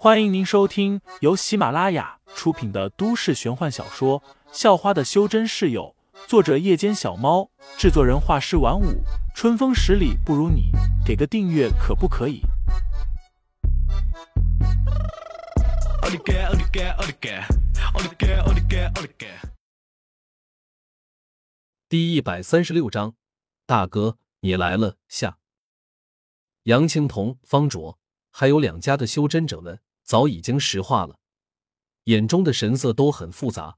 欢迎您收听由喜马拉雅出品的都市玄幻小说《校花的修真室友》，作者：夜间小猫，制作人：画师晚舞，春风十里不如你，给个订阅可不可以？第一百三十六章，大哥，你来了。下，杨青铜、方卓还有两家的修真者们。早已经石化了，眼中的神色都很复杂，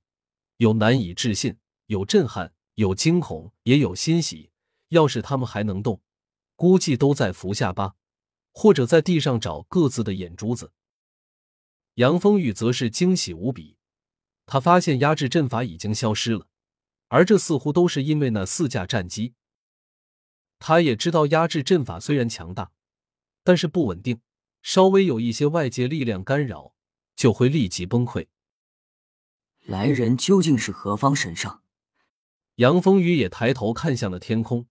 有难以置信，有震撼，有惊恐，也有欣喜。要是他们还能动，估计都在伏下巴，或者在地上找各自的眼珠子。杨风雨则是惊喜无比，他发现压制阵法已经消失了，而这似乎都是因为那四架战机。他也知道压制阵法虽然强大，但是不稳定。稍微有一些外界力量干扰，就会立即崩溃。来人究竟是何方神圣？杨风雨也抬头看向了天空，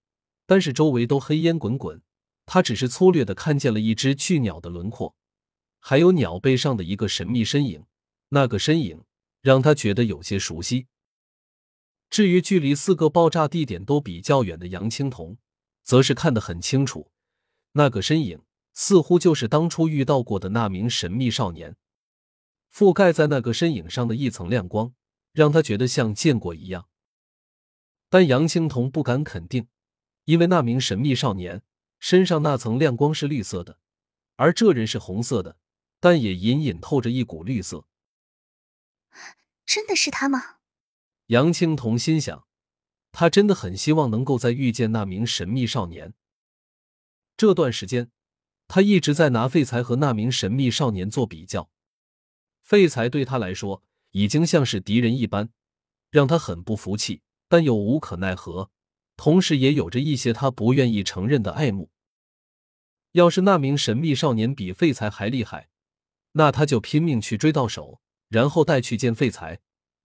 但是周围都黑烟滚滚，他只是粗略的看见了一只巨鸟的轮廓，还有鸟背上的一个神秘身影。那个身影让他觉得有些熟悉。至于距离四个爆炸地点都比较远的杨青铜，则是看得很清楚，那个身影。似乎就是当初遇到过的那名神秘少年，覆盖在那个身影上的一层亮光，让他觉得像见过一样。但杨青铜不敢肯定，因为那名神秘少年身上那层亮光是绿色的，而这人是红色的，但也隐隐透着一股绿色。真的是他吗？杨青铜心想，他真的很希望能够再遇见那名神秘少年。这段时间。他一直在拿废材和那名神秘少年做比较，废材对他来说已经像是敌人一般，让他很不服气，但又无可奈何，同时也有着一些他不愿意承认的爱慕。要是那名神秘少年比废材还厉害，那他就拼命去追到手，然后带去见废材，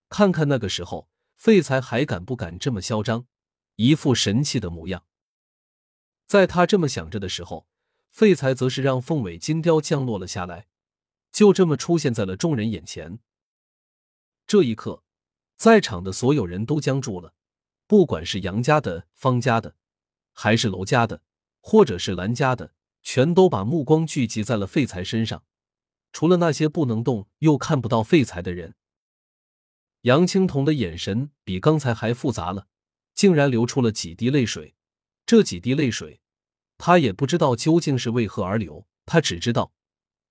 看看那个时候废材还敢不敢这么嚣张，一副神气的模样。在他这么想着的时候。废材则是让凤尾金雕降落了下来，就这么出现在了众人眼前。这一刻，在场的所有人都僵住了，不管是杨家的、方家的，还是娄家的，或者是兰家的，全都把目光聚集在了废材身上。除了那些不能动又看不到废材的人，杨青铜的眼神比刚才还复杂了，竟然流出了几滴泪水。这几滴泪水。他也不知道究竟是为何而流，他只知道，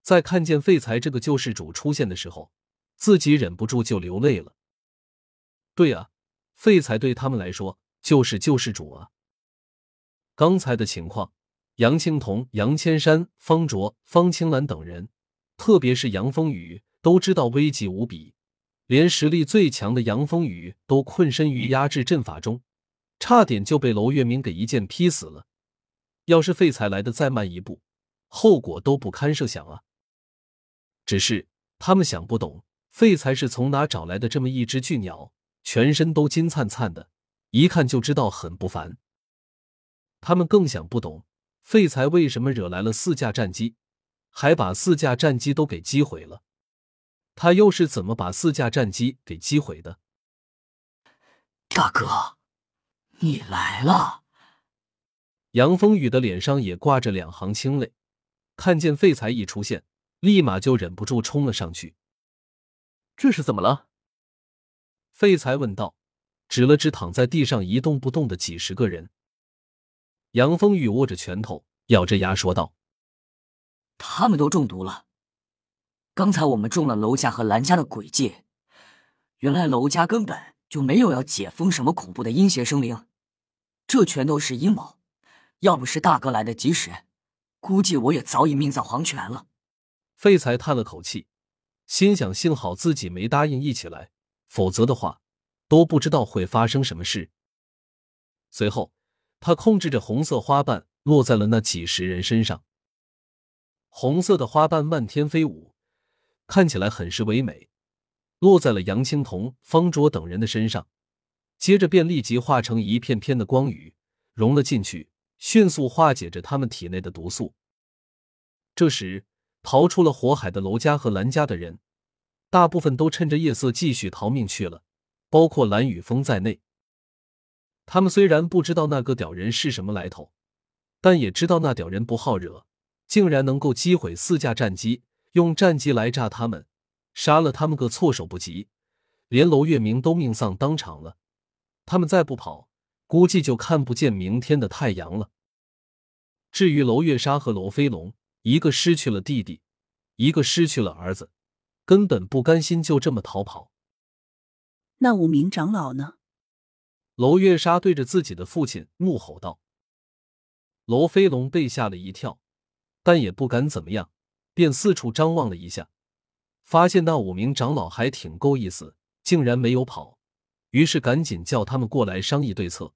在看见废材这个救世主出现的时候，自己忍不住就流泪了。对啊，废材对他们来说就是救世主啊。刚才的情况，杨青铜、杨千山、方卓、方青兰等人，特别是杨风雨，都知道危急无比，连实力最强的杨风雨都困身于压制阵法中，差点就被娄月明给一剑劈死了。要是废材来的再慢一步，后果都不堪设想啊！只是他们想不懂，废材是从哪找来的这么一只巨鸟，全身都金灿灿的，一看就知道很不凡。他们更想不懂，废材为什么惹来了四架战机，还把四架战机都给击毁了？他又是怎么把四架战机给击毁的？大哥，你来了。杨风雨的脸上也挂着两行清泪，看见废材一出现，立马就忍不住冲了上去。这是怎么了？废材问道，指了指躺在地上一动不动的几十个人。杨风雨握着拳头，咬着牙说道：“他们都中毒了。刚才我们中了楼家和兰家的诡计，原来楼家根本就没有要解封什么恐怖的阴邪生灵，这全都是阴谋。”要不是大哥来的及时，估计我也早已命丧黄泉了。废材叹了口气，心想：幸好自己没答应一起来，否则的话，都不知道会发生什么事。随后，他控制着红色花瓣落在了那几十人身上，红色的花瓣漫天飞舞，看起来很是唯美，落在了杨青铜、方卓等人的身上，接着便立即化成一片片的光雨，融了进去。迅速化解着他们体内的毒素。这时，逃出了火海的娄家和蓝家的人，大部分都趁着夜色继续逃命去了，包括蓝雨峰在内。他们虽然不知道那个屌人是什么来头，但也知道那屌人不好惹，竟然能够击毁四架战机，用战机来炸他们，杀了他们个措手不及，连娄月明都命丧当场了。他们再不跑，估计就看不见明天的太阳了。至于娄月莎和娄飞龙，一个失去了弟弟，一个失去了儿子，根本不甘心就这么逃跑。那五名长老呢？娄月莎对着自己的父亲怒吼道。娄飞龙被吓了一跳，但也不敢怎么样，便四处张望了一下，发现那五名长老还挺够意思，竟然没有跑，于是赶紧叫他们过来商议对策。